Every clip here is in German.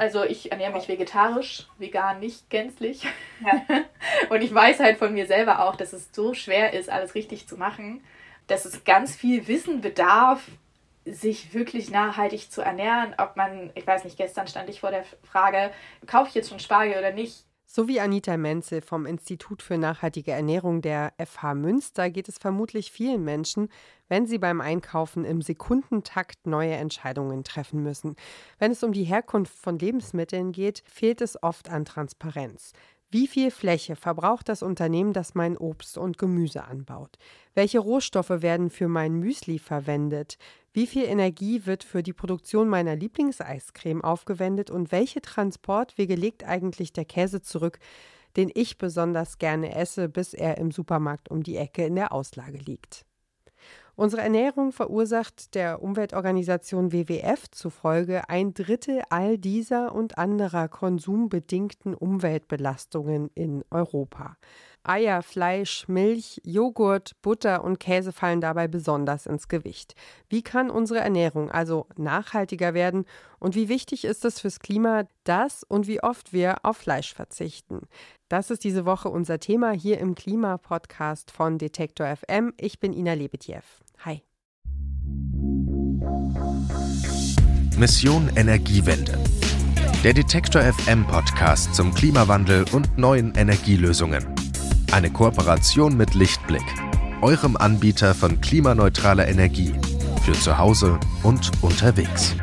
Also ich ernähre mich vegetarisch, vegan nicht gänzlich. Ja. Und ich weiß halt von mir selber auch, dass es so schwer ist, alles richtig zu machen, dass es ganz viel Wissen bedarf, sich wirklich nachhaltig zu ernähren. Ob man, ich weiß nicht, gestern stand ich vor der Frage, kaufe ich jetzt schon Spargel oder nicht? So wie Anita Menzel vom Institut für nachhaltige Ernährung der FH Münster geht es vermutlich vielen Menschen, wenn sie beim Einkaufen im Sekundentakt neue Entscheidungen treffen müssen. Wenn es um die Herkunft von Lebensmitteln geht, fehlt es oft an Transparenz. Wie viel Fläche verbraucht das Unternehmen, das mein Obst und Gemüse anbaut? Welche Rohstoffe werden für mein Müsli verwendet? Wie viel Energie wird für die Produktion meiner Lieblingseiscreme aufgewendet und welche Transportwege legt eigentlich der Käse zurück, den ich besonders gerne esse, bis er im Supermarkt um die Ecke in der Auslage liegt? Unsere Ernährung verursacht der Umweltorganisation WWF zufolge ein Drittel all dieser und anderer konsumbedingten Umweltbelastungen in Europa. Eier, Fleisch, Milch, Joghurt, Butter und Käse fallen dabei besonders ins Gewicht. Wie kann unsere Ernährung also nachhaltiger werden und wie wichtig ist es fürs Klima, dass und wie oft wir auf Fleisch verzichten? Das ist diese Woche unser Thema hier im Klimapodcast von Detektor FM. Ich bin Ina Lebetjew. Hi. Mission Energiewende. Der Detektor FM Podcast zum Klimawandel und neuen Energielösungen. Eine Kooperation mit Lichtblick, eurem Anbieter von klimaneutraler Energie für zu Hause und unterwegs.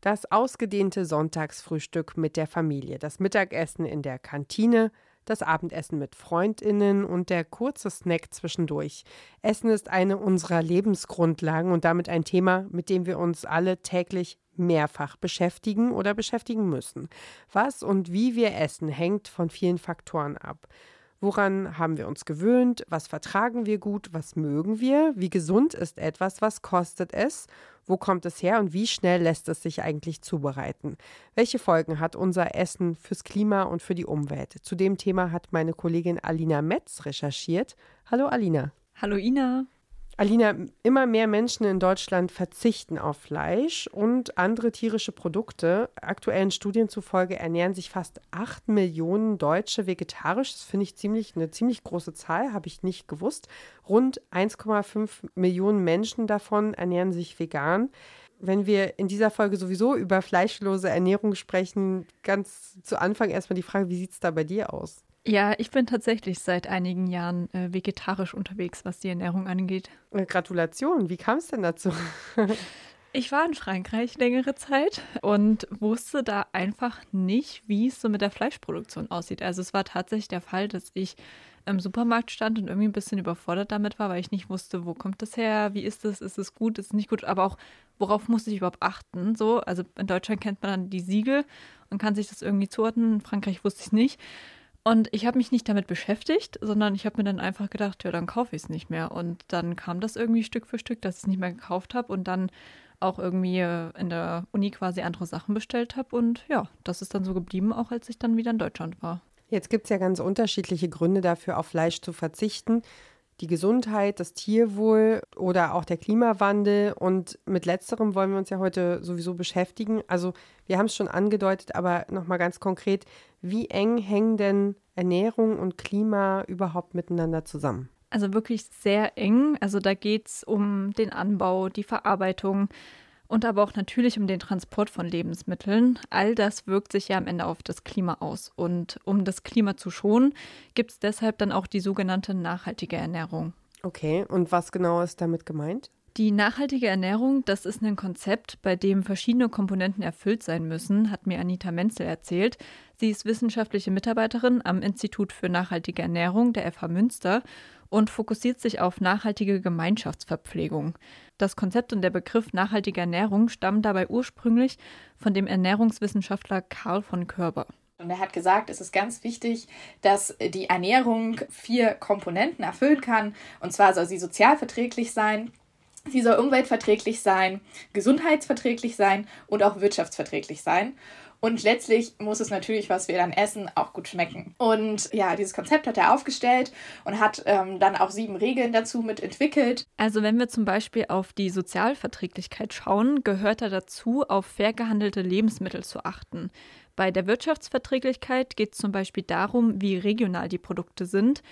Das ausgedehnte Sonntagsfrühstück mit der Familie, das Mittagessen in der Kantine, das Abendessen mit Freundinnen und der kurze Snack zwischendurch. Essen ist eine unserer Lebensgrundlagen und damit ein Thema, mit dem wir uns alle täglich mehrfach beschäftigen oder beschäftigen müssen. Was und wie wir essen, hängt von vielen Faktoren ab. Woran haben wir uns gewöhnt? Was vertragen wir gut? Was mögen wir? Wie gesund ist etwas? Was kostet es? Wo kommt es her und wie schnell lässt es sich eigentlich zubereiten? Welche Folgen hat unser Essen fürs Klima und für die Umwelt? Zu dem Thema hat meine Kollegin Alina Metz recherchiert. Hallo Alina. Hallo Ina. Alina, immer mehr Menschen in Deutschland verzichten auf Fleisch und andere tierische Produkte. Aktuellen Studien zufolge ernähren sich fast 8 Millionen Deutsche vegetarisch. Das finde ich ziemlich, eine ziemlich große Zahl, habe ich nicht gewusst. Rund 1,5 Millionen Menschen davon ernähren sich vegan. Wenn wir in dieser Folge sowieso über fleischlose Ernährung sprechen, ganz zu Anfang erstmal die Frage, wie sieht es da bei dir aus? Ja, ich bin tatsächlich seit einigen Jahren äh, vegetarisch unterwegs, was die Ernährung angeht. Äh, Gratulation, wie kam es denn dazu? ich war in Frankreich längere Zeit und wusste da einfach nicht, wie es so mit der Fleischproduktion aussieht. Also es war tatsächlich der Fall, dass ich im Supermarkt stand und irgendwie ein bisschen überfordert damit war, weil ich nicht wusste, wo kommt das her, wie ist es, ist es gut, ist es nicht gut, aber auch worauf muss ich überhaupt achten. So, also in Deutschland kennt man dann die Siegel und kann sich das irgendwie zuordnen. In Frankreich wusste ich es nicht. Und ich habe mich nicht damit beschäftigt, sondern ich habe mir dann einfach gedacht, ja, dann kaufe ich es nicht mehr. Und dann kam das irgendwie Stück für Stück, dass ich es nicht mehr gekauft habe und dann auch irgendwie äh, in der Uni quasi andere Sachen bestellt habe. Und ja, das ist dann so geblieben, auch als ich dann wieder in Deutschland war. Jetzt gibt es ja ganz unterschiedliche Gründe dafür, auf Fleisch zu verzichten die Gesundheit, das Tierwohl oder auch der Klimawandel. Und mit letzterem wollen wir uns ja heute sowieso beschäftigen. Also wir haben es schon angedeutet, aber nochmal ganz konkret, wie eng hängen denn Ernährung und Klima überhaupt miteinander zusammen? Also wirklich sehr eng. Also da geht es um den Anbau, die Verarbeitung, und aber auch natürlich um den Transport von Lebensmitteln. All das wirkt sich ja am Ende auf das Klima aus. Und um das Klima zu schonen, gibt es deshalb dann auch die sogenannte nachhaltige Ernährung. Okay, und was genau ist damit gemeint? Die nachhaltige Ernährung, das ist ein Konzept, bei dem verschiedene Komponenten erfüllt sein müssen, hat mir Anita Menzel erzählt. Sie ist wissenschaftliche Mitarbeiterin am Institut für nachhaltige Ernährung der FH Münster und fokussiert sich auf nachhaltige Gemeinschaftsverpflegung. Das Konzept und der Begriff nachhaltige Ernährung stammen dabei ursprünglich von dem Ernährungswissenschaftler Karl von Körber. Und er hat gesagt, es ist ganz wichtig, dass die Ernährung vier Komponenten erfüllen kann. Und zwar soll sie sozialverträglich sein, Sie soll umweltverträglich sein, gesundheitsverträglich sein und auch wirtschaftsverträglich sein. Und letztlich muss es natürlich, was wir dann essen, auch gut schmecken. Und ja, dieses Konzept hat er aufgestellt und hat ähm, dann auch sieben Regeln dazu mit entwickelt. Also wenn wir zum Beispiel auf die Sozialverträglichkeit schauen, gehört er dazu, auf fair gehandelte Lebensmittel zu achten. Bei der Wirtschaftsverträglichkeit geht es zum Beispiel darum, wie regional die Produkte sind.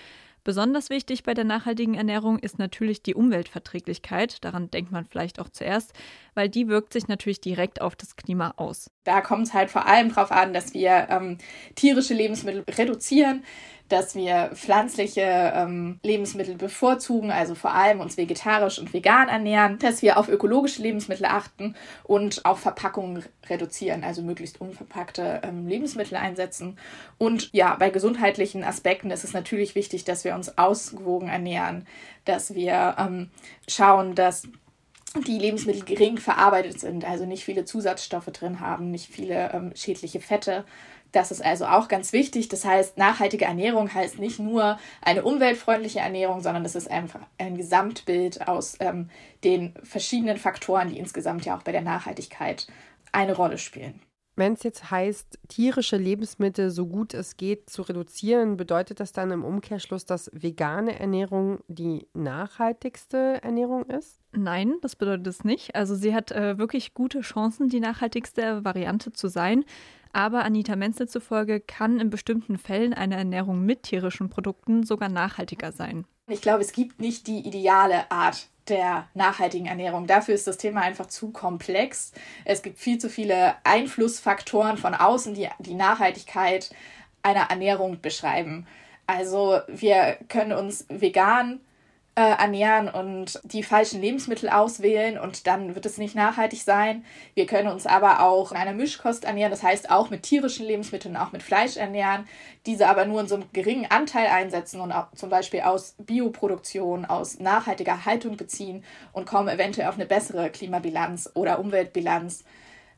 Besonders wichtig bei der nachhaltigen Ernährung ist natürlich die Umweltverträglichkeit. Daran denkt man vielleicht auch zuerst, weil die wirkt sich natürlich direkt auf das Klima aus. Da kommt es halt vor allem darauf an, dass wir ähm, tierische Lebensmittel reduzieren, dass wir pflanzliche ähm, Lebensmittel bevorzugen, also vor allem uns vegetarisch und vegan ernähren, dass wir auf ökologische Lebensmittel achten und auf Verpackungen reduzieren, also möglichst unverpackte ähm, Lebensmittel einsetzen. Und ja, bei gesundheitlichen Aspekten ist es natürlich wichtig, dass wir uns ausgewogen ernähren, dass wir ähm, schauen, dass die Lebensmittel gering verarbeitet sind, also nicht viele Zusatzstoffe drin haben, nicht viele ähm, schädliche Fette das ist also auch ganz wichtig. Das heißt, nachhaltige Ernährung heißt nicht nur eine umweltfreundliche Ernährung, sondern es ist einfach ein Gesamtbild aus ähm, den verschiedenen Faktoren, die insgesamt ja auch bei der Nachhaltigkeit eine Rolle spielen. Wenn es jetzt heißt, tierische Lebensmittel so gut es geht zu reduzieren, bedeutet das dann im Umkehrschluss, dass vegane Ernährung die nachhaltigste Ernährung ist? Nein, das bedeutet es nicht. Also sie hat äh, wirklich gute Chancen, die nachhaltigste Variante zu sein. Aber Anita Menzel zufolge kann in bestimmten Fällen eine Ernährung mit tierischen Produkten sogar nachhaltiger sein. Ich glaube, es gibt nicht die ideale Art der nachhaltigen Ernährung. Dafür ist das Thema einfach zu komplex. Es gibt viel zu viele Einflussfaktoren von außen, die die Nachhaltigkeit einer Ernährung beschreiben. Also wir können uns vegan äh, ernähren und die falschen Lebensmittel auswählen und dann wird es nicht nachhaltig sein. Wir können uns aber auch in einer Mischkost ernähren, das heißt auch mit tierischen Lebensmitteln, auch mit Fleisch ernähren, diese aber nur in so einem geringen Anteil einsetzen und auch zum Beispiel aus Bioproduktion, aus nachhaltiger Haltung beziehen und kommen eventuell auf eine bessere Klimabilanz oder Umweltbilanz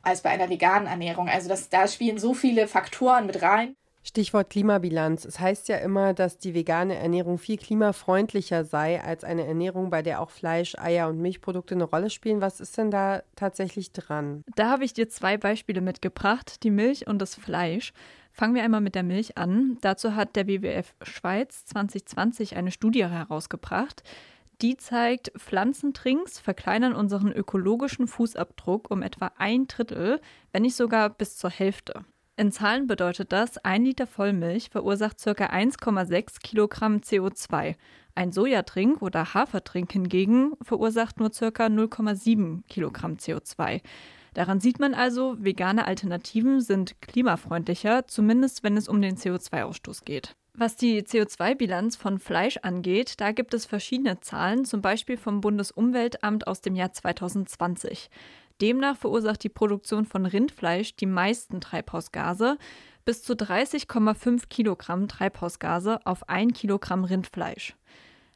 als bei einer veganen Ernährung. Also das, da spielen so viele Faktoren mit rein. Stichwort Klimabilanz. Es heißt ja immer, dass die vegane Ernährung viel klimafreundlicher sei als eine Ernährung, bei der auch Fleisch, Eier und Milchprodukte eine Rolle spielen. Was ist denn da tatsächlich dran? Da habe ich dir zwei Beispiele mitgebracht, die Milch und das Fleisch. Fangen wir einmal mit der Milch an. Dazu hat der WWF Schweiz 2020 eine Studie herausgebracht. Die zeigt, Pflanzentrinks verkleinern unseren ökologischen Fußabdruck um etwa ein Drittel, wenn nicht sogar bis zur Hälfte. In Zahlen bedeutet das, ein Liter Vollmilch verursacht ca. 1,6 Kilogramm CO2. Ein Sojatrink oder Hafertrink hingegen verursacht nur ca. 0,7 Kilogramm CO2. Daran sieht man also, vegane Alternativen sind klimafreundlicher, zumindest wenn es um den CO2-Ausstoß geht. Was die CO2-Bilanz von Fleisch angeht, da gibt es verschiedene Zahlen, zum Beispiel vom Bundesumweltamt aus dem Jahr 2020. Demnach verursacht die Produktion von Rindfleisch die meisten Treibhausgase, bis zu 30,5 Kilogramm Treibhausgase auf ein Kilogramm Rindfleisch.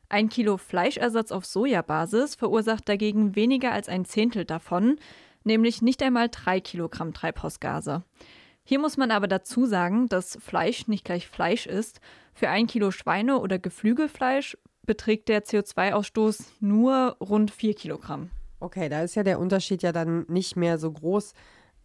Ein Kilo Fleischersatz auf Sojabasis verursacht dagegen weniger als ein Zehntel davon, nämlich nicht einmal drei Kilogramm Treibhausgase. Hier muss man aber dazu sagen, dass Fleisch nicht gleich Fleisch ist. Für ein Kilo Schweine- oder Geflügelfleisch beträgt der CO2-Ausstoß nur rund vier Kilogramm. Okay, da ist ja der Unterschied ja dann nicht mehr so groß.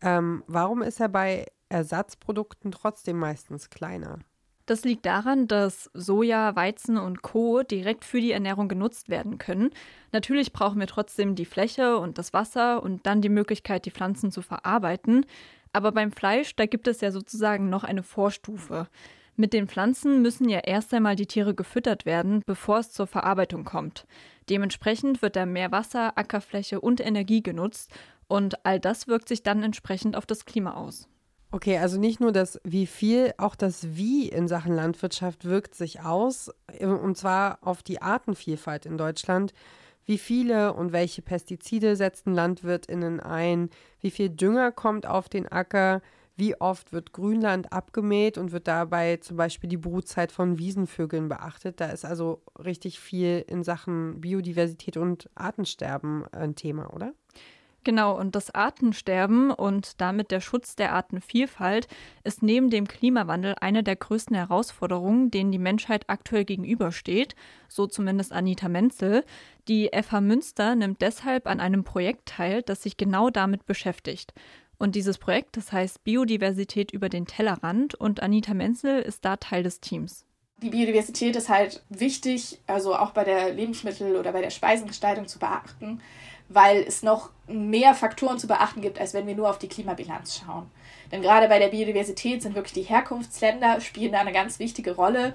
Ähm, warum ist er bei Ersatzprodukten trotzdem meistens kleiner? Das liegt daran, dass Soja, Weizen und Co. direkt für die Ernährung genutzt werden können. Natürlich brauchen wir trotzdem die Fläche und das Wasser und dann die Möglichkeit, die Pflanzen zu verarbeiten. Aber beim Fleisch, da gibt es ja sozusagen noch eine Vorstufe. Mit den Pflanzen müssen ja erst einmal die Tiere gefüttert werden, bevor es zur Verarbeitung kommt. Dementsprechend wird da mehr Wasser, Ackerfläche und Energie genutzt und all das wirkt sich dann entsprechend auf das Klima aus. Okay, also nicht nur das Wie viel, auch das Wie in Sachen Landwirtschaft wirkt sich aus, und zwar auf die Artenvielfalt in Deutschland. Wie viele und welche Pestizide setzen LandwirtInnen ein? Wie viel Dünger kommt auf den Acker? Wie oft wird Grünland abgemäht und wird dabei zum Beispiel die Brutzeit von Wiesenvögeln beachtet? Da ist also richtig viel in Sachen Biodiversität und Artensterben ein Thema, oder? Genau, und das Artensterben und damit der Schutz der Artenvielfalt ist neben dem Klimawandel eine der größten Herausforderungen, denen die Menschheit aktuell gegenübersteht, so zumindest Anita Menzel. Die FH Münster nimmt deshalb an einem Projekt teil, das sich genau damit beschäftigt. Und dieses Projekt, das heißt Biodiversität über den Tellerrand und Anita Menzel ist da Teil des Teams. Die Biodiversität ist halt wichtig, also auch bei der Lebensmittel- oder bei der Speisengestaltung zu beachten weil es noch mehr Faktoren zu beachten gibt, als wenn wir nur auf die Klimabilanz schauen. Denn gerade bei der Biodiversität sind wirklich die Herkunftsländer spielen da eine ganz wichtige Rolle.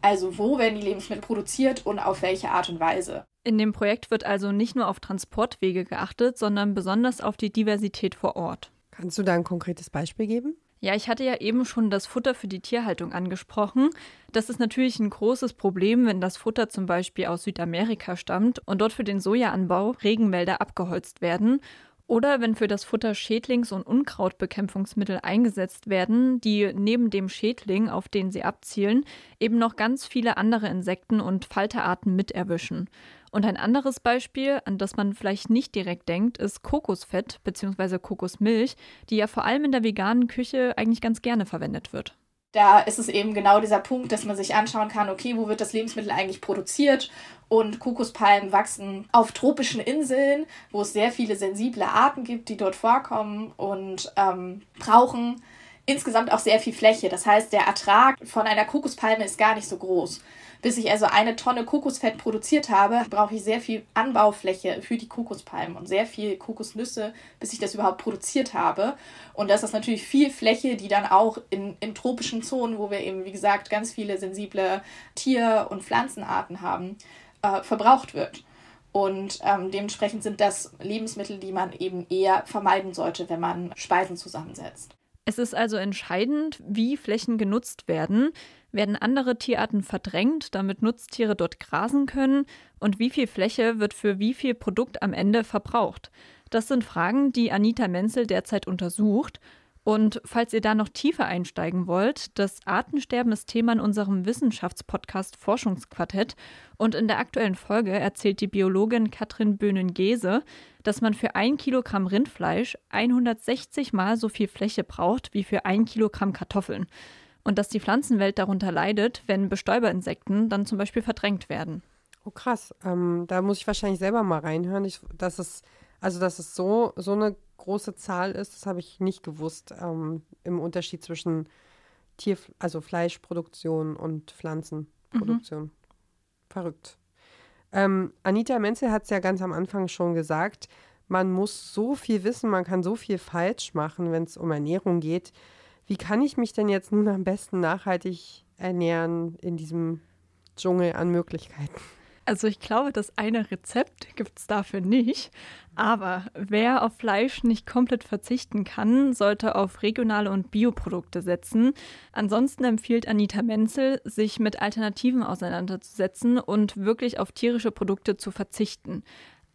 Also wo werden die Lebensmittel produziert und auf welche Art und Weise. In dem Projekt wird also nicht nur auf Transportwege geachtet, sondern besonders auf die Diversität vor Ort. Kannst du da ein konkretes Beispiel geben? Ja, ich hatte ja eben schon das Futter für die Tierhaltung angesprochen. Das ist natürlich ein großes Problem, wenn das Futter zum Beispiel aus Südamerika stammt und dort für den Sojaanbau Regenwälder abgeholzt werden. Oder wenn für das Futter Schädlings- und Unkrautbekämpfungsmittel eingesetzt werden, die neben dem Schädling, auf den sie abzielen, eben noch ganz viele andere Insekten und Falterarten mit erwischen. Und ein anderes Beispiel, an das man vielleicht nicht direkt denkt, ist Kokosfett bzw. Kokosmilch, die ja vor allem in der veganen Küche eigentlich ganz gerne verwendet wird. Da ist es eben genau dieser Punkt, dass man sich anschauen kann, okay, wo wird das Lebensmittel eigentlich produziert? Und Kokospalmen wachsen auf tropischen Inseln, wo es sehr viele sensible Arten gibt, die dort vorkommen und ähm, brauchen insgesamt auch sehr viel Fläche. Das heißt, der Ertrag von einer Kokospalme ist gar nicht so groß. Bis ich also eine Tonne Kokosfett produziert habe, brauche ich sehr viel Anbaufläche für die Kokospalmen und sehr viel Kokosnüsse, bis ich das überhaupt produziert habe. Und das ist natürlich viel Fläche, die dann auch in, in tropischen Zonen, wo wir eben, wie gesagt, ganz viele sensible Tier- und Pflanzenarten haben, äh, verbraucht wird. Und ähm, dementsprechend sind das Lebensmittel, die man eben eher vermeiden sollte, wenn man Speisen zusammensetzt. Es ist also entscheidend, wie Flächen genutzt werden. Werden andere Tierarten verdrängt, damit Nutztiere dort grasen können? Und wie viel Fläche wird für wie viel Produkt am Ende verbraucht? Das sind Fragen, die Anita Menzel derzeit untersucht. Und falls ihr da noch tiefer einsteigen wollt, das Artensterben ist Thema in unserem Wissenschaftspodcast Forschungsquartett. Und in der aktuellen Folge erzählt die Biologin Katrin Böhnen-Gese, dass man für ein Kilogramm Rindfleisch 160 mal so viel Fläche braucht wie für ein Kilogramm Kartoffeln. Und dass die Pflanzenwelt darunter leidet, wenn Bestäuberinsekten dann zum Beispiel verdrängt werden. Oh krass, ähm, da muss ich wahrscheinlich selber mal reinhören. Ich, dass es, also dass es so, so eine große Zahl ist, das habe ich nicht gewusst ähm, im Unterschied zwischen Tier, also Fleischproduktion und Pflanzenproduktion. Mhm. Verrückt. Ähm, Anita Menzel hat es ja ganz am Anfang schon gesagt, man muss so viel wissen, man kann so viel falsch machen, wenn es um Ernährung geht. Wie kann ich mich denn jetzt nun am besten nachhaltig ernähren in diesem Dschungel an Möglichkeiten? Also ich glaube, das eine Rezept gibt es dafür nicht. Aber wer auf Fleisch nicht komplett verzichten kann, sollte auf regionale und Bioprodukte setzen. Ansonsten empfiehlt Anita Menzel, sich mit Alternativen auseinanderzusetzen und wirklich auf tierische Produkte zu verzichten.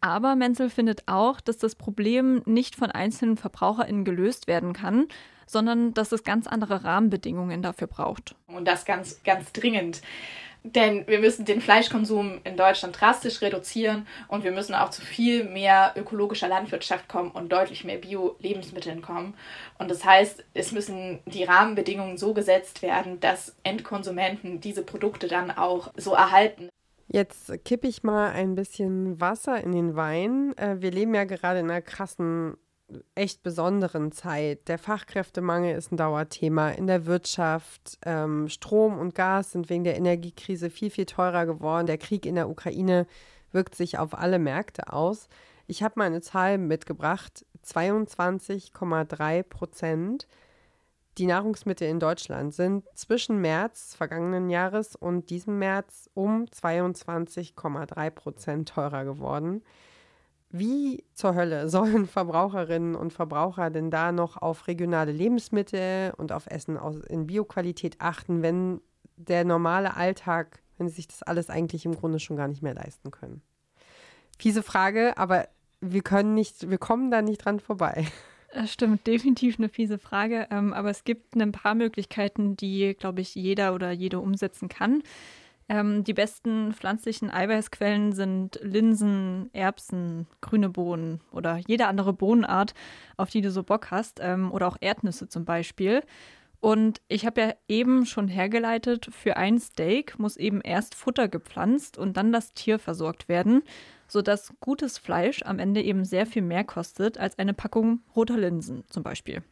Aber Menzel findet auch, dass das Problem nicht von einzelnen VerbraucherInnen gelöst werden kann, sondern dass es ganz andere Rahmenbedingungen dafür braucht. Und das ganz, ganz dringend. Denn wir müssen den Fleischkonsum in Deutschland drastisch reduzieren und wir müssen auch zu viel mehr ökologischer Landwirtschaft kommen und deutlich mehr Bio-Lebensmitteln kommen. Und das heißt, es müssen die Rahmenbedingungen so gesetzt werden, dass Endkonsumenten diese Produkte dann auch so erhalten. Jetzt kippe ich mal ein bisschen Wasser in den Wein. Äh, wir leben ja gerade in einer krassen echt besonderen Zeit. Der Fachkräftemangel ist ein Dauerthema in der Wirtschaft. Ähm, Strom und Gas sind wegen der Energiekrise viel, viel teurer geworden. Der Krieg in der Ukraine wirkt sich auf alle Märkte aus. Ich habe mal eine Zahl mitgebracht. 22,3 Prozent die Nahrungsmittel in Deutschland sind zwischen März vergangenen Jahres und diesem März um 22,3 Prozent teurer geworden. Wie zur Hölle sollen Verbraucherinnen und Verbraucher denn da noch auf regionale Lebensmittel und auf Essen in Bioqualität achten, wenn der normale Alltag, wenn sie sich das alles eigentlich im Grunde schon gar nicht mehr leisten können? Fiese Frage, aber wir können nicht, wir kommen da nicht dran vorbei. Das stimmt, definitiv eine fiese Frage. Ähm, aber es gibt ein paar Möglichkeiten, die, glaube ich, jeder oder jede umsetzen kann. Ähm, die besten pflanzlichen Eiweißquellen sind Linsen, Erbsen, grüne Bohnen oder jede andere Bohnenart, auf die du so Bock hast, ähm, oder auch Erdnüsse zum Beispiel. Und ich habe ja eben schon hergeleitet, für ein Steak muss eben erst Futter gepflanzt und dann das Tier versorgt werden, sodass gutes Fleisch am Ende eben sehr viel mehr kostet als eine Packung roter Linsen zum Beispiel.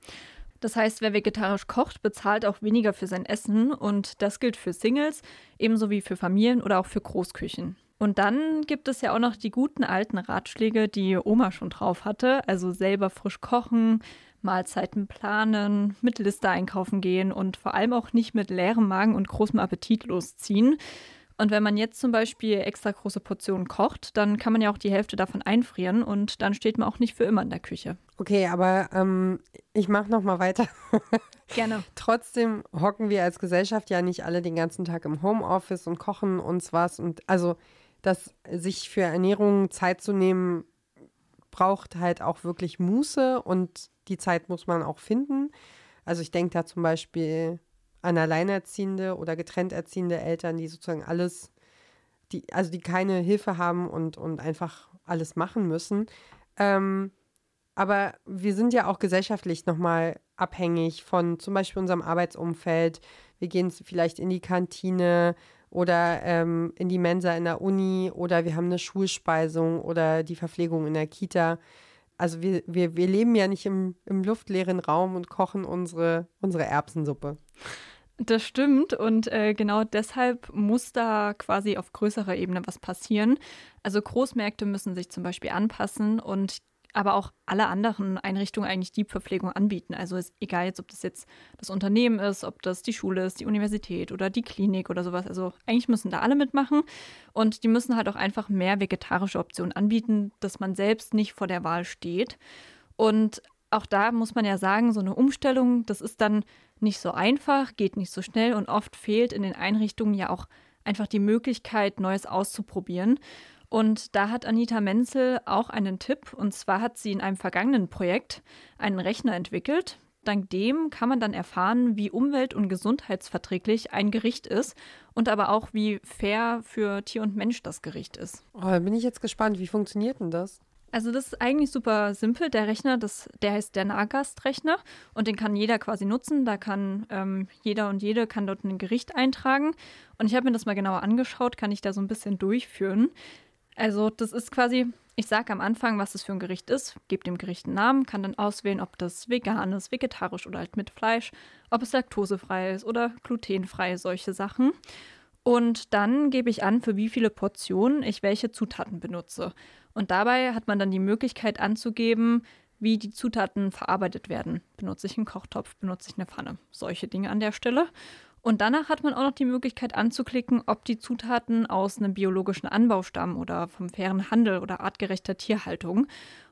Das heißt, wer vegetarisch kocht, bezahlt auch weniger für sein Essen und das gilt für Singles, ebenso wie für Familien oder auch für Großküchen. Und dann gibt es ja auch noch die guten alten Ratschläge, die Oma schon drauf hatte, also selber frisch kochen, Mahlzeiten planen, mit Liste einkaufen gehen und vor allem auch nicht mit leerem Magen und großem Appetit losziehen. Und wenn man jetzt zum Beispiel extra große Portionen kocht, dann kann man ja auch die Hälfte davon einfrieren und dann steht man auch nicht für immer in der Küche. Okay, aber ähm, ich mache noch mal weiter. Gerne. Trotzdem hocken wir als Gesellschaft ja nicht alle den ganzen Tag im Homeoffice und kochen uns was und also dass sich für Ernährung Zeit zu nehmen braucht halt auch wirklich Muße und die Zeit muss man auch finden. Also ich denke da zum Beispiel an alleinerziehende oder getrennt erziehende Eltern, die sozusagen alles, die, also die keine Hilfe haben und, und einfach alles machen müssen. Ähm, aber wir sind ja auch gesellschaftlich nochmal abhängig von zum Beispiel unserem Arbeitsumfeld. Wir gehen vielleicht in die Kantine oder ähm, in die Mensa in der Uni oder wir haben eine Schulspeisung oder die Verpflegung in der Kita also wir, wir, wir leben ja nicht im, im luftleeren Raum und kochen unsere, unsere Erbsensuppe. Das stimmt und äh, genau deshalb muss da quasi auf größerer Ebene was passieren. Also Großmärkte müssen sich zum Beispiel anpassen und aber auch alle anderen Einrichtungen eigentlich die Verpflegung anbieten. Also ist egal jetzt, ob das jetzt das Unternehmen ist, ob das die Schule ist, die Universität oder die Klinik oder sowas. Also eigentlich müssen da alle mitmachen und die müssen halt auch einfach mehr vegetarische Optionen anbieten, dass man selbst nicht vor der Wahl steht. Und auch da muss man ja sagen, so eine Umstellung, das ist dann nicht so einfach, geht nicht so schnell und oft fehlt in den Einrichtungen ja auch einfach die Möglichkeit, Neues auszuprobieren. Und da hat Anita Menzel auch einen Tipp. Und zwar hat sie in einem vergangenen Projekt einen Rechner entwickelt. Dank dem kann man dann erfahren, wie umwelt- und gesundheitsverträglich ein Gericht ist und aber auch, wie fair für Tier und Mensch das Gericht ist. Oh, da bin ich jetzt gespannt. Wie funktioniert denn das? Also das ist eigentlich super simpel. Der Rechner, das, der heißt der Nahgastrechner und den kann jeder quasi nutzen. Da kann ähm, jeder und jede kann dort ein Gericht eintragen. Und ich habe mir das mal genauer angeschaut, kann ich da so ein bisschen durchführen. Also das ist quasi, ich sage am Anfang, was das für ein Gericht ist, gebe dem Gericht einen Namen, kann dann auswählen, ob das vegan ist, vegetarisch oder halt mit Fleisch, ob es laktosefrei ist oder glutenfrei, solche Sachen. Und dann gebe ich an, für wie viele Portionen ich welche Zutaten benutze. Und dabei hat man dann die Möglichkeit anzugeben, wie die Zutaten verarbeitet werden. Benutze ich einen Kochtopf, benutze ich eine Pfanne. Solche Dinge an der Stelle. Und danach hat man auch noch die Möglichkeit anzuklicken, ob die Zutaten aus einem biologischen Anbau stammen oder vom fairen Handel oder artgerechter Tierhaltung.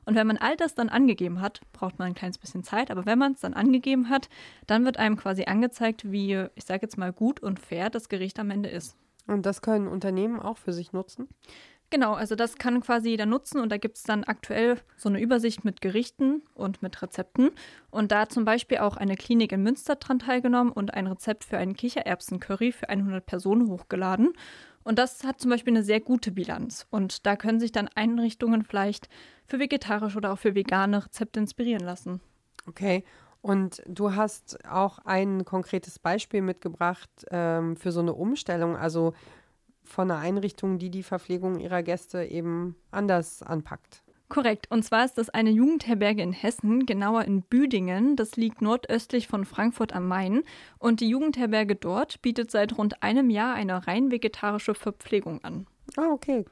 Und wenn man all das dann angegeben hat, braucht man ein kleines bisschen Zeit, aber wenn man es dann angegeben hat, dann wird einem quasi angezeigt, wie, ich sage jetzt mal, gut und fair das Gericht am Ende ist. Und das können Unternehmen auch für sich nutzen? Genau, also das kann quasi jeder nutzen und da gibt es dann aktuell so eine Übersicht mit Gerichten und mit Rezepten. Und da zum Beispiel auch eine Klinik in Münster dran teilgenommen und ein Rezept für einen Kichererbsen-Curry für 100 Personen hochgeladen. Und das hat zum Beispiel eine sehr gute Bilanz. Und da können sich dann Einrichtungen vielleicht für vegetarische oder auch für vegane Rezepte inspirieren lassen. Okay. Und du hast auch ein konkretes Beispiel mitgebracht ähm, für so eine Umstellung. Also von einer Einrichtung, die die Verpflegung ihrer Gäste eben anders anpackt. Korrekt. Und zwar ist das eine Jugendherberge in Hessen, genauer in Büdingen. Das liegt nordöstlich von Frankfurt am Main. Und die Jugendherberge dort bietet seit rund einem Jahr eine rein vegetarische Verpflegung an. Ah, okay.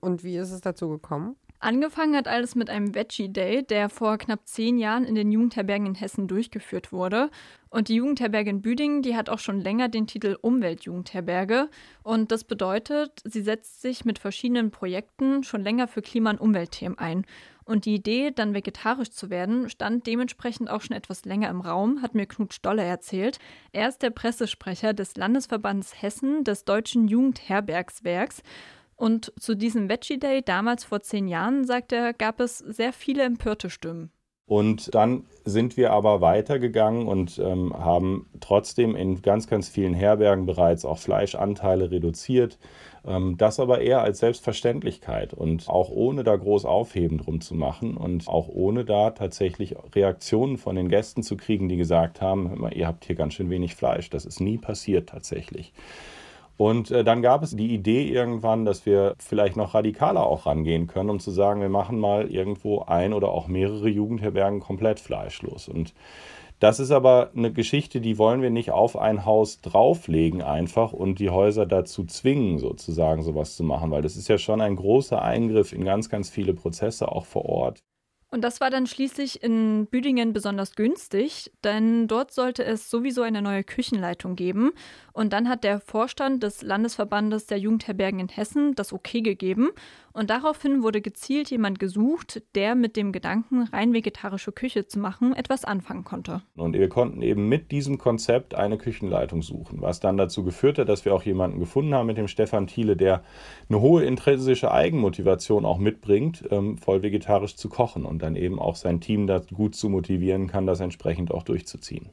Und wie ist es dazu gekommen? Angefangen hat alles mit einem Veggie Day, der vor knapp zehn Jahren in den Jugendherbergen in Hessen durchgeführt wurde. Und die Jugendherberge in Büdingen, die hat auch schon länger den Titel Umweltjugendherberge. Und das bedeutet, sie setzt sich mit verschiedenen Projekten schon länger für Klima- und Umweltthemen ein. Und die Idee, dann vegetarisch zu werden, stand dementsprechend auch schon etwas länger im Raum, hat mir Knut Stolle erzählt. Er ist der Pressesprecher des Landesverbands Hessen des Deutschen Jugendherbergswerks. Und zu diesem Veggie Day damals vor zehn Jahren, sagt er, gab es sehr viele empörte Stimmen. Und dann sind wir aber weitergegangen und ähm, haben trotzdem in ganz, ganz vielen Herbergen bereits auch Fleischanteile reduziert. Ähm, das aber eher als Selbstverständlichkeit und auch ohne da groß Aufheben drum zu machen und auch ohne da tatsächlich Reaktionen von den Gästen zu kriegen, die gesagt haben, ihr habt hier ganz schön wenig Fleisch. Das ist nie passiert tatsächlich. Und äh, dann gab es die Idee irgendwann, dass wir vielleicht noch radikaler auch rangehen können, um zu sagen, wir machen mal irgendwo ein oder auch mehrere Jugendherbergen komplett fleischlos. Und das ist aber eine Geschichte, die wollen wir nicht auf ein Haus drauflegen einfach und die Häuser dazu zwingen, sozusagen sowas zu machen, weil das ist ja schon ein großer Eingriff in ganz, ganz viele Prozesse auch vor Ort. Und das war dann schließlich in Büdingen besonders günstig, denn dort sollte es sowieso eine neue Küchenleitung geben. Und dann hat der Vorstand des Landesverbandes der Jugendherbergen in Hessen das Okay gegeben. Und daraufhin wurde gezielt jemand gesucht, der mit dem Gedanken, rein vegetarische Küche zu machen, etwas anfangen konnte. Und wir konnten eben mit diesem Konzept eine Küchenleitung suchen, was dann dazu geführt hat, dass wir auch jemanden gefunden haben mit dem Stefan Thiele, der eine hohe intrinsische Eigenmotivation auch mitbringt, ähm, voll vegetarisch zu kochen und dann eben auch sein Team da gut zu motivieren kann, das entsprechend auch durchzuziehen.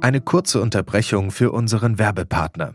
Eine kurze Unterbrechung für unseren Werbepartner.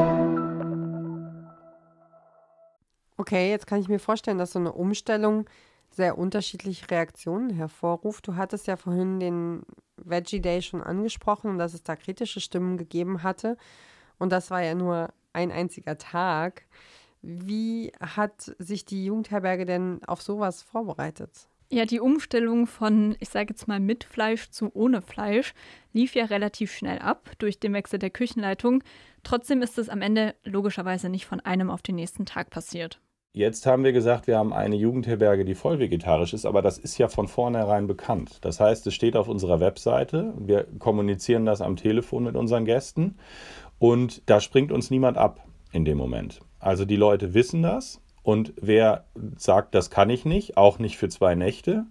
Okay, jetzt kann ich mir vorstellen, dass so eine Umstellung sehr unterschiedliche Reaktionen hervorruft. Du hattest ja vorhin den Veggie Day schon angesprochen und dass es da kritische Stimmen gegeben hatte. Und das war ja nur ein einziger Tag. Wie hat sich die Jugendherberge denn auf sowas vorbereitet? Ja, die Umstellung von, ich sage jetzt mal, mit Fleisch zu ohne Fleisch lief ja relativ schnell ab durch den Wechsel der Küchenleitung. Trotzdem ist es am Ende logischerweise nicht von einem auf den nächsten Tag passiert. Jetzt haben wir gesagt, wir haben eine Jugendherberge, die voll vegetarisch ist, aber das ist ja von vornherein bekannt. Das heißt, es steht auf unserer Webseite, wir kommunizieren das am Telefon mit unseren Gästen und da springt uns niemand ab in dem Moment. Also die Leute wissen das und wer sagt, das kann ich nicht, auch nicht für zwei Nächte,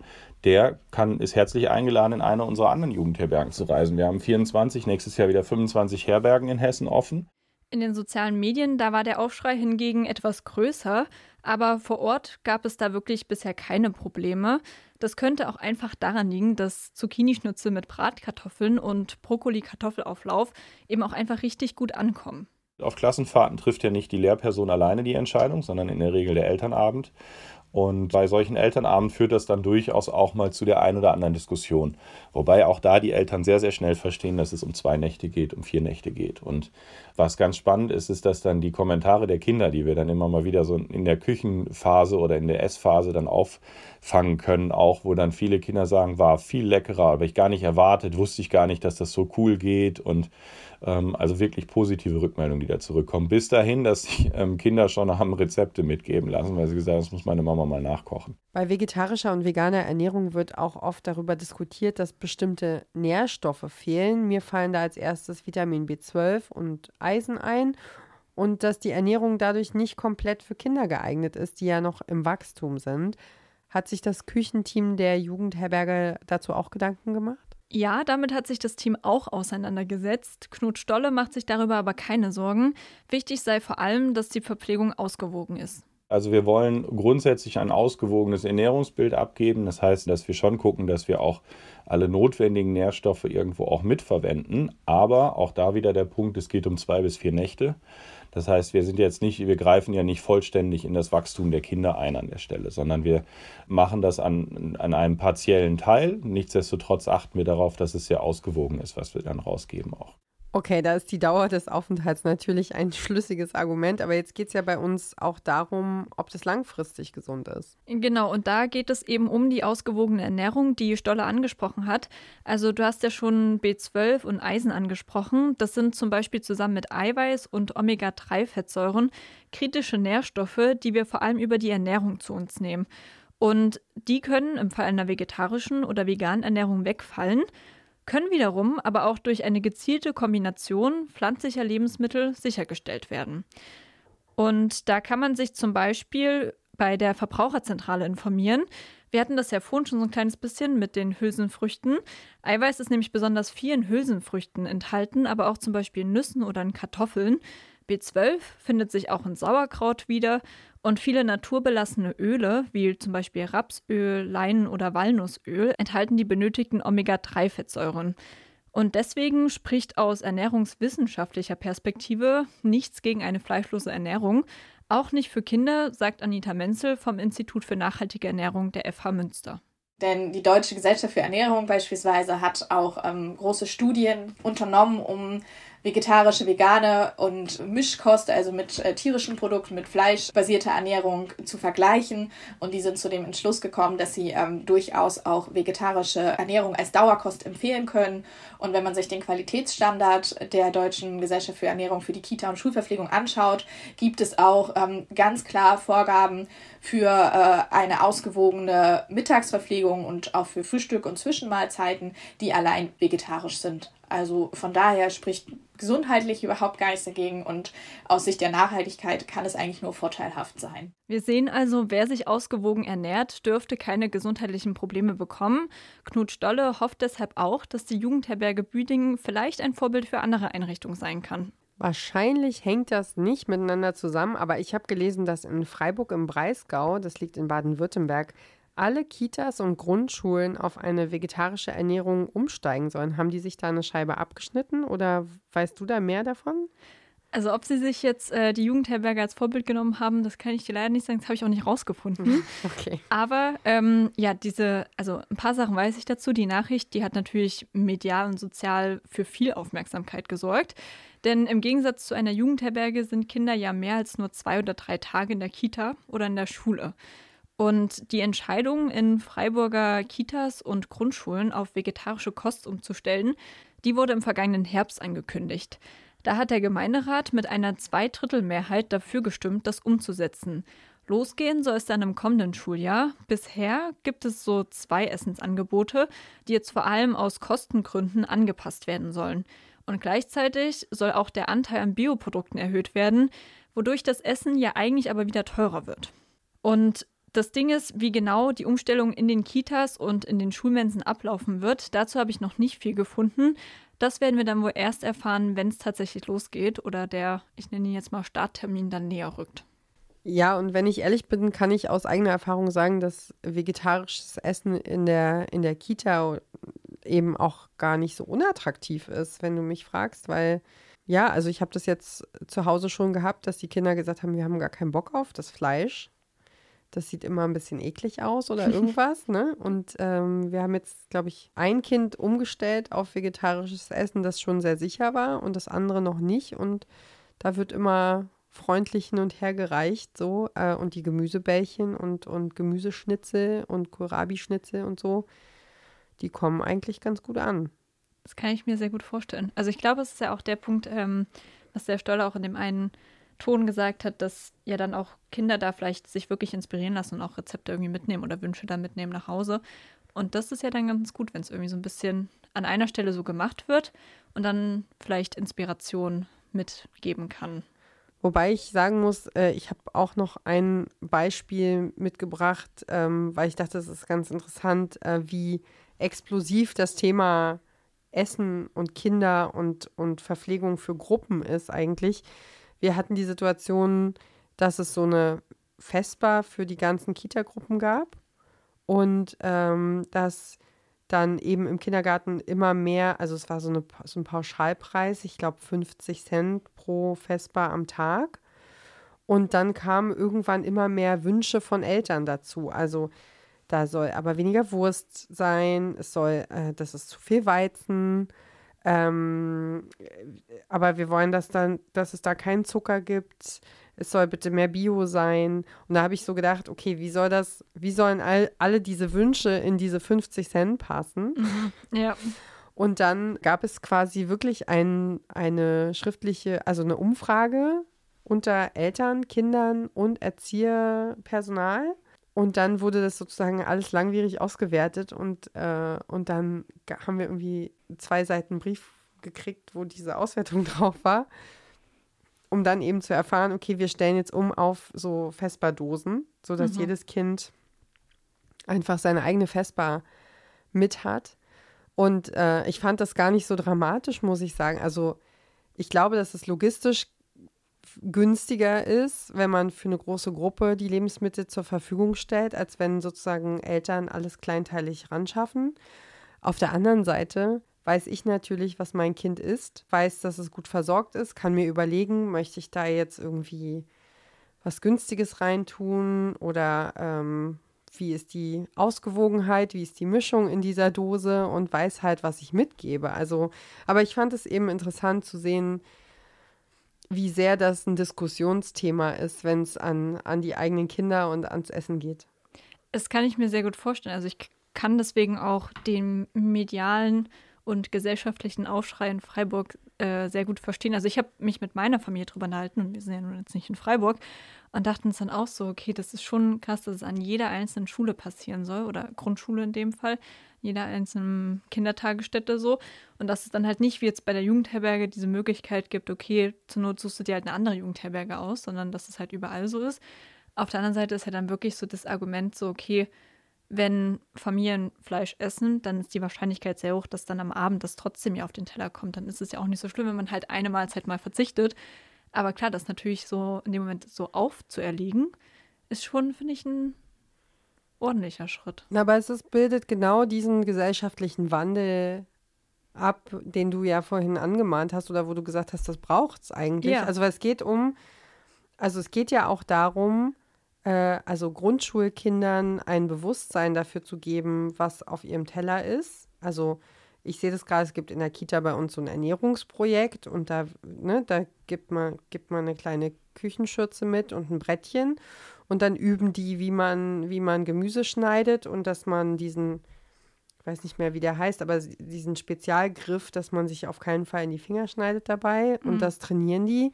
der kann, ist herzlich eingeladen, in eine unserer anderen Jugendherbergen zu reisen. Wir haben 24, nächstes Jahr wieder 25 Herbergen in Hessen offen. In den sozialen Medien, da war der Aufschrei hingegen etwas größer, aber vor Ort gab es da wirklich bisher keine Probleme. Das könnte auch einfach daran liegen, dass Zucchini-Schnitzel mit Bratkartoffeln und Brokkoli-Kartoffelauflauf eben auch einfach richtig gut ankommen. Auf Klassenfahrten trifft ja nicht die Lehrperson alleine die Entscheidung, sondern in der Regel der Elternabend. Und bei solchen Elternabend führt das dann durchaus auch mal zu der einen oder anderen Diskussion. Wobei auch da die Eltern sehr, sehr schnell verstehen, dass es um zwei Nächte geht, um vier Nächte geht. Und was ganz spannend ist, ist, dass dann die Kommentare der Kinder, die wir dann immer mal wieder so in der Küchenphase oder in der Essphase dann auffangen können, auch wo dann viele Kinder sagen, war viel leckerer, aber ich gar nicht erwartet, wusste ich gar nicht, dass das so cool geht. Und also wirklich positive Rückmeldungen, die da zurückkommen. Bis dahin, dass die ähm, Kinder schon haben Rezepte mitgeben lassen, weil sie gesagt haben, das muss meine Mama mal nachkochen. Bei vegetarischer und veganer Ernährung wird auch oft darüber diskutiert, dass bestimmte Nährstoffe fehlen. Mir fallen da als erstes Vitamin B12 und Eisen ein und dass die Ernährung dadurch nicht komplett für Kinder geeignet ist, die ja noch im Wachstum sind. Hat sich das Küchenteam der Jugendherberge dazu auch Gedanken gemacht? Ja, damit hat sich das Team auch auseinandergesetzt. Knut Stolle macht sich darüber aber keine Sorgen. Wichtig sei vor allem, dass die Verpflegung ausgewogen ist. Also wir wollen grundsätzlich ein ausgewogenes Ernährungsbild abgeben. Das heißt, dass wir schon gucken, dass wir auch alle notwendigen Nährstoffe irgendwo auch mitverwenden. Aber auch da wieder der Punkt, es geht um zwei bis vier Nächte. Das heißt, wir sind jetzt nicht, wir greifen ja nicht vollständig in das Wachstum der Kinder ein an der Stelle, sondern wir machen das an, an einem partiellen Teil. Nichtsdestotrotz achten wir darauf, dass es sehr ausgewogen ist, was wir dann rausgeben auch. Okay, da ist die Dauer des Aufenthalts natürlich ein schlüssiges Argument, aber jetzt geht es ja bei uns auch darum, ob das langfristig gesund ist. Genau, und da geht es eben um die ausgewogene Ernährung, die Stolle angesprochen hat. Also du hast ja schon B12 und Eisen angesprochen. Das sind zum Beispiel zusammen mit Eiweiß und Omega-3-Fettsäuren kritische Nährstoffe, die wir vor allem über die Ernährung zu uns nehmen. Und die können im Fall einer vegetarischen oder veganen Ernährung wegfallen. Können wiederum aber auch durch eine gezielte Kombination pflanzlicher Lebensmittel sichergestellt werden. Und da kann man sich zum Beispiel bei der Verbraucherzentrale informieren. Wir hatten das ja vorhin schon so ein kleines bisschen mit den Hülsenfrüchten. Eiweiß ist nämlich besonders viel in Hülsenfrüchten enthalten, aber auch zum Beispiel in Nüssen oder in Kartoffeln. B12 findet sich auch in Sauerkraut wieder und viele naturbelassene Öle, wie zum Beispiel Rapsöl, Leinen- oder Walnussöl, enthalten die benötigten Omega-3-Fettsäuren. Und deswegen spricht aus ernährungswissenschaftlicher Perspektive nichts gegen eine fleischlose Ernährung. Auch nicht für Kinder, sagt Anita Menzel vom Institut für nachhaltige Ernährung der FH Münster. Denn die Deutsche Gesellschaft für Ernährung beispielsweise hat auch ähm, große Studien unternommen, um vegetarische, vegane und Mischkost, also mit äh, tierischen Produkten, mit fleischbasierter Ernährung zu vergleichen. Und die sind zu dem Entschluss gekommen, dass sie ähm, durchaus auch vegetarische Ernährung als Dauerkost empfehlen können. Und wenn man sich den Qualitätsstandard der Deutschen Gesellschaft für Ernährung für die Kita- und Schulverpflegung anschaut, gibt es auch ähm, ganz klar Vorgaben für äh, eine ausgewogene Mittagsverpflegung und auch für Frühstück und Zwischenmahlzeiten, die allein vegetarisch sind. Also von daher spricht gesundheitlich überhaupt gar nichts dagegen und aus Sicht der Nachhaltigkeit kann es eigentlich nur vorteilhaft sein. Wir sehen also, wer sich ausgewogen ernährt, dürfte keine gesundheitlichen Probleme bekommen. Knut Stolle hofft deshalb auch, dass die Jugendherberge Büdingen vielleicht ein Vorbild für andere Einrichtungen sein kann. Wahrscheinlich hängt das nicht miteinander zusammen, aber ich habe gelesen, dass in Freiburg im Breisgau, das liegt in Baden-Württemberg, alle Kitas und Grundschulen auf eine vegetarische Ernährung umsteigen sollen. Haben die sich da eine Scheibe abgeschnitten oder weißt du da mehr davon? Also ob sie sich jetzt äh, die Jugendherberge als Vorbild genommen haben, das kann ich dir leider nicht sagen, das habe ich auch nicht rausgefunden. Mhm, okay. Aber ähm, ja, diese, also ein paar Sachen weiß ich dazu. Die Nachricht, die hat natürlich medial und sozial für viel Aufmerksamkeit gesorgt. Denn im Gegensatz zu einer Jugendherberge sind Kinder ja mehr als nur zwei oder drei Tage in der Kita oder in der Schule. Und die Entscheidung, in Freiburger Kitas und Grundschulen auf vegetarische Kost umzustellen, die wurde im vergangenen Herbst angekündigt. Da hat der Gemeinderat mit einer Zweidrittelmehrheit dafür gestimmt, das umzusetzen. Losgehen soll es dann im kommenden Schuljahr. Bisher gibt es so zwei Essensangebote, die jetzt vor allem aus Kostengründen angepasst werden sollen. Und gleichzeitig soll auch der Anteil an Bioprodukten erhöht werden, wodurch das Essen ja eigentlich aber wieder teurer wird. Und das Ding ist, wie genau die Umstellung in den Kitas und in den Schulmensen ablaufen wird, dazu habe ich noch nicht viel gefunden. Das werden wir dann wohl erst erfahren, wenn es tatsächlich losgeht oder der, ich nenne ihn jetzt mal Starttermin, dann näher rückt. Ja, und wenn ich ehrlich bin, kann ich aus eigener Erfahrung sagen, dass vegetarisches Essen in der, in der Kita eben auch gar nicht so unattraktiv ist, wenn du mich fragst, weil ja, also ich habe das jetzt zu Hause schon gehabt, dass die Kinder gesagt haben, wir haben gar keinen Bock auf das Fleisch das sieht immer ein bisschen eklig aus oder irgendwas. ne? Und ähm, wir haben jetzt, glaube ich, ein Kind umgestellt auf vegetarisches Essen, das schon sehr sicher war und das andere noch nicht. Und da wird immer freundlich hin und her gereicht so. Äh, und die Gemüsebällchen und, und Gemüseschnitzel und Kohlrabi-Schnitzel und so, die kommen eigentlich ganz gut an. Das kann ich mir sehr gut vorstellen. Also ich glaube, es ist ja auch der Punkt, ähm, was der Stoller auch in dem einen Ton gesagt hat, dass ja dann auch Kinder da vielleicht sich wirklich inspirieren lassen und auch Rezepte irgendwie mitnehmen oder Wünsche dann mitnehmen nach Hause. Und das ist ja dann ganz gut, wenn es irgendwie so ein bisschen an einer Stelle so gemacht wird und dann vielleicht Inspiration mitgeben kann. Wobei ich sagen muss, äh, ich habe auch noch ein Beispiel mitgebracht, ähm, weil ich dachte, es ist ganz interessant, äh, wie explosiv das Thema Essen und Kinder und, und Verpflegung für Gruppen ist eigentlich wir hatten die Situation, dass es so eine Festbar für die ganzen Kita-Gruppen gab und ähm, dass dann eben im Kindergarten immer mehr, also es war so, eine, so ein Pauschalpreis, ich glaube 50 Cent pro Festbar am Tag. Und dann kamen irgendwann immer mehr Wünsche von Eltern dazu. Also da soll aber weniger Wurst sein, es soll, äh, das ist zu viel Weizen, ähm, aber wir wollen, dass, dann, dass es da keinen Zucker gibt. Es soll bitte mehr Bio sein. Und da habe ich so gedacht, okay, wie soll das, wie sollen all, alle diese Wünsche in diese 50 Cent passen? Mhm. Ja. Und dann gab es quasi wirklich ein, eine schriftliche, also eine Umfrage unter Eltern, Kindern und Erzieherpersonal. Und dann wurde das sozusagen alles langwierig ausgewertet und, äh, und dann haben wir irgendwie zwei Seiten Brief gekriegt, wo diese Auswertung drauf war, um dann eben zu erfahren, okay, wir stellen jetzt um auf so Vesperdosen, sodass mhm. jedes Kind einfach seine eigene Vesper mit hat. Und äh, ich fand das gar nicht so dramatisch, muss ich sagen. Also ich glaube, dass es logistisch günstiger ist, wenn man für eine große Gruppe die Lebensmittel zur Verfügung stellt, als wenn sozusagen Eltern alles kleinteilig ranschaffen. Auf der anderen Seite weiß ich natürlich, was mein Kind isst, weiß, dass es gut versorgt ist, kann mir überlegen, möchte ich da jetzt irgendwie was Günstiges reintun oder ähm, wie ist die Ausgewogenheit, wie ist die Mischung in dieser Dose und weiß halt, was ich mitgebe. Also, aber ich fand es eben interessant zu sehen, wie sehr das ein Diskussionsthema ist, wenn es an, an die eigenen Kinder und ans Essen geht. Das kann ich mir sehr gut vorstellen. Also ich kann deswegen auch den medialen und gesellschaftlichen Aufschrei in Freiburg äh, sehr gut verstehen. Also ich habe mich mit meiner Familie drüber unterhalten und wir sind ja nun jetzt nicht in Freiburg und dachten uns dann auch so, okay, das ist schon krass, dass es an jeder einzelnen Schule passieren soll oder Grundschule in dem Fall, jeder einzelnen Kindertagesstätte so und dass es dann halt nicht wie jetzt bei der Jugendherberge diese Möglichkeit gibt, okay, zur Not suchst du dir halt eine andere Jugendherberge aus, sondern dass es halt überall so ist. Auf der anderen Seite ist ja dann wirklich so das Argument so, okay, wenn Familien Fleisch essen, dann ist die Wahrscheinlichkeit sehr hoch, dass dann am Abend das trotzdem ja auf den Teller kommt. Dann ist es ja auch nicht so schlimm, wenn man halt eine Mahlzeit mal verzichtet. Aber klar, das natürlich so in dem Moment so aufzuerlegen, ist schon, finde ich, ein ordentlicher Schritt. Aber es ist, bildet genau diesen gesellschaftlichen Wandel ab, den du ja vorhin angemahnt hast oder wo du gesagt hast, das braucht es eigentlich. Ja. Also es geht um, also es geht ja auch darum, äh, also Grundschulkindern ein Bewusstsein dafür zu geben, was auf ihrem Teller ist. Also ich sehe das gerade, es gibt in der Kita bei uns so ein Ernährungsprojekt und da, ne, da gibt man, gibt man eine kleine Küchenschürze mit und ein Brettchen und dann üben die, wie man, wie man Gemüse schneidet und dass man diesen, ich weiß nicht mehr, wie der heißt, aber diesen Spezialgriff, dass man sich auf keinen Fall in die Finger schneidet dabei mhm. und das trainieren die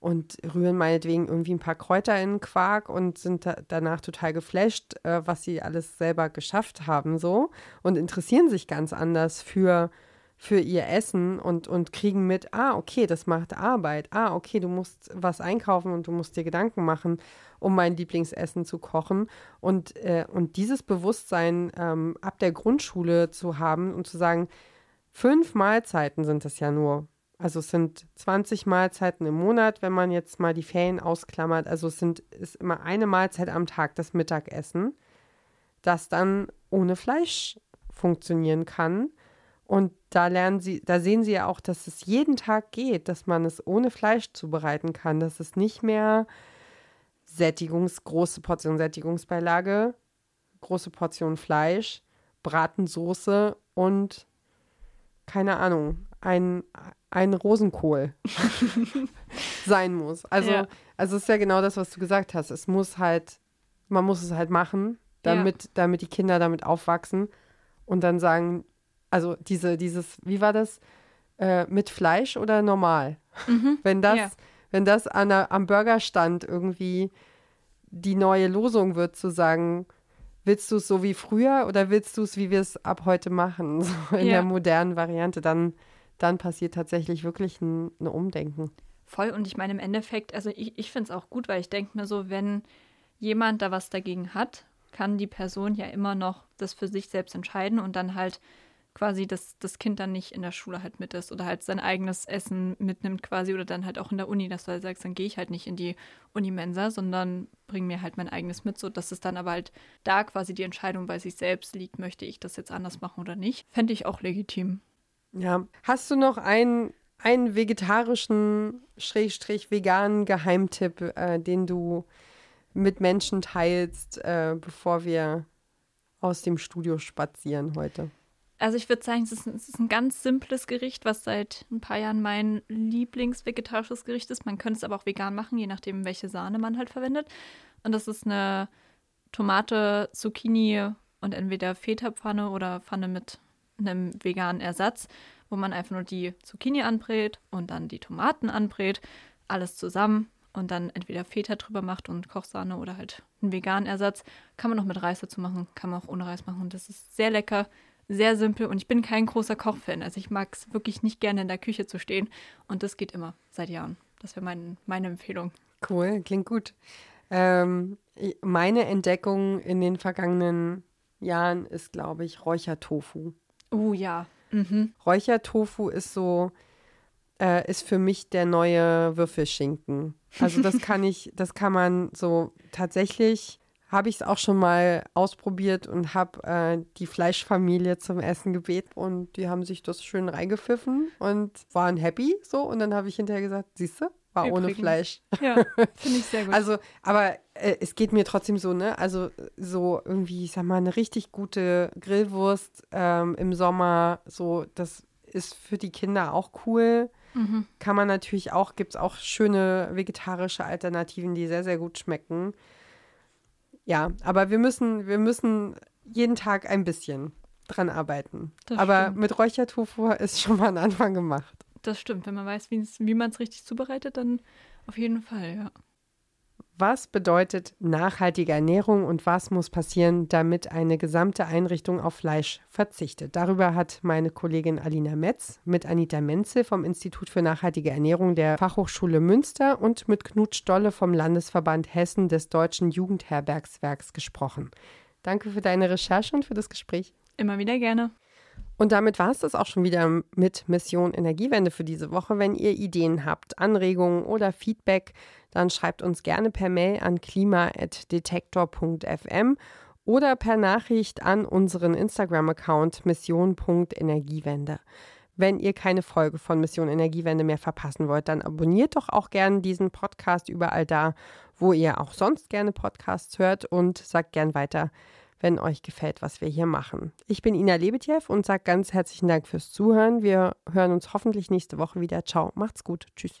und rühren meinetwegen irgendwie ein paar Kräuter in den Quark und sind da danach total geflasht, äh, was sie alles selber geschafft haben so und interessieren sich ganz anders für für ihr Essen und, und kriegen mit, ah, okay, das macht Arbeit. Ah, okay, du musst was einkaufen und du musst dir Gedanken machen, um mein Lieblingsessen zu kochen. Und, äh, und dieses Bewusstsein ähm, ab der Grundschule zu haben und zu sagen, fünf Mahlzeiten sind es ja nur also es sind 20 Mahlzeiten im Monat, wenn man jetzt mal die Ferien ausklammert. Also es sind, ist immer eine Mahlzeit am Tag, das Mittagessen, das dann ohne Fleisch funktionieren kann. Und da lernen sie, da sehen sie ja auch, dass es jeden Tag geht, dass man es ohne Fleisch zubereiten kann, dass es nicht mehr Sättigungs, große Portion Sättigungsbeilage, große Portion Fleisch, Bratensoße und keine Ahnung, ein, ein Rosenkohl sein muss. Also, ja. also es ist ja genau das, was du gesagt hast. Es muss halt, man muss es halt machen, damit, ja. damit die Kinder damit aufwachsen und dann sagen, also diese, dieses, wie war das? Äh, mit Fleisch oder normal? Mhm. Wenn das, ja. wenn das an am Burgerstand irgendwie die neue Losung wird, zu sagen, willst du es so wie früher oder willst du es, wie wir es ab heute machen, so in der modernen Variante, dann dann passiert tatsächlich wirklich ein, ein Umdenken. Voll. Und ich meine, im Endeffekt, also ich, ich finde es auch gut, weil ich denke mir so, wenn jemand da was dagegen hat, kann die Person ja immer noch das für sich selbst entscheiden und dann halt quasi dass das Kind dann nicht in der Schule halt mit ist oder halt sein eigenes Essen mitnimmt quasi oder dann halt auch in der Uni, dass du halt sagst, dann gehe ich halt nicht in die Unimensa, sondern bringe mir halt mein eigenes mit, so dass es dann aber halt da quasi die Entscheidung bei sich selbst liegt, möchte ich das jetzt anders machen oder nicht. Fände ich auch legitim. Ja. Hast du noch einen, einen vegetarischen, schrägstrich veganen Geheimtipp, äh, den du mit Menschen teilst, äh, bevor wir aus dem Studio spazieren heute? Also ich würde sagen, es ist, ein, es ist, ein, ganz simples Gericht, was seit ein paar Jahren mein Lieblingsvegetarisches Gericht ist. Man könnte es aber auch vegan machen, je nachdem, welche Sahne man halt verwendet. Und das ist eine Tomate, Zucchini und entweder Feta-Pfanne oder Pfanne mit einem veganen Ersatz, wo man einfach nur die Zucchini anbrät und dann die Tomaten anbrät, alles zusammen und dann entweder Feta drüber macht und Kochsahne oder halt einen veganen Ersatz. Kann man noch mit Reis dazu machen, kann man auch ohne Reis machen. Und das ist sehr lecker, sehr simpel und ich bin kein großer Kochfan. Also ich mag es wirklich nicht gerne in der Küche zu stehen und das geht immer seit Jahren. Das wäre mein, meine Empfehlung. Cool, klingt gut. Ähm, meine Entdeckung in den vergangenen Jahren ist, glaube ich, Räuchertofu. Oh ja. Mhm. Räuchertofu ist so, äh, ist für mich der neue Würfelschinken. Also das kann ich, das kann man so tatsächlich habe ich es auch schon mal ausprobiert und habe äh, die Fleischfamilie zum Essen gebeten und die haben sich das schön reingepfiffen und waren happy so und dann habe ich hinterher gesagt, siehst du, war Übrigens. ohne Fleisch. Ja, finde ich sehr gut. Also, aber äh, es geht mir trotzdem so, ne? Also so irgendwie, ich sag mal, eine richtig gute Grillwurst ähm, im Sommer, so das ist für die Kinder auch cool. Mhm. Kann man natürlich auch, gibt es auch schöne vegetarische Alternativen, die sehr, sehr gut schmecken. Ja, aber wir müssen, wir müssen jeden Tag ein bisschen dran arbeiten. Das aber stimmt. mit Räuchertofu ist schon mal ein Anfang gemacht. Das stimmt. Wenn man weiß, wie man es richtig zubereitet, dann auf jeden Fall, ja. Was bedeutet nachhaltige Ernährung und was muss passieren, damit eine gesamte Einrichtung auf Fleisch verzichtet? Darüber hat meine Kollegin Alina Metz mit Anita Menzel vom Institut für nachhaltige Ernährung der Fachhochschule Münster und mit Knut Stolle vom Landesverband Hessen des Deutschen Jugendherbergswerks gesprochen. Danke für deine Recherche und für das Gespräch. Immer wieder gerne. Und damit war es das auch schon wieder mit Mission Energiewende für diese Woche. Wenn ihr Ideen habt, Anregungen oder Feedback, dann schreibt uns gerne per Mail an klima.detektor.fm oder per Nachricht an unseren Instagram-Account mission.energiewende. Wenn ihr keine Folge von Mission Energiewende mehr verpassen wollt, dann abonniert doch auch gerne diesen Podcast überall da, wo ihr auch sonst gerne Podcasts hört und sagt gern weiter, wenn euch gefällt, was wir hier machen. Ich bin Ina Lebetjew und sage ganz herzlichen Dank fürs Zuhören. Wir hören uns hoffentlich nächste Woche wieder. Ciao, macht's gut. Tschüss.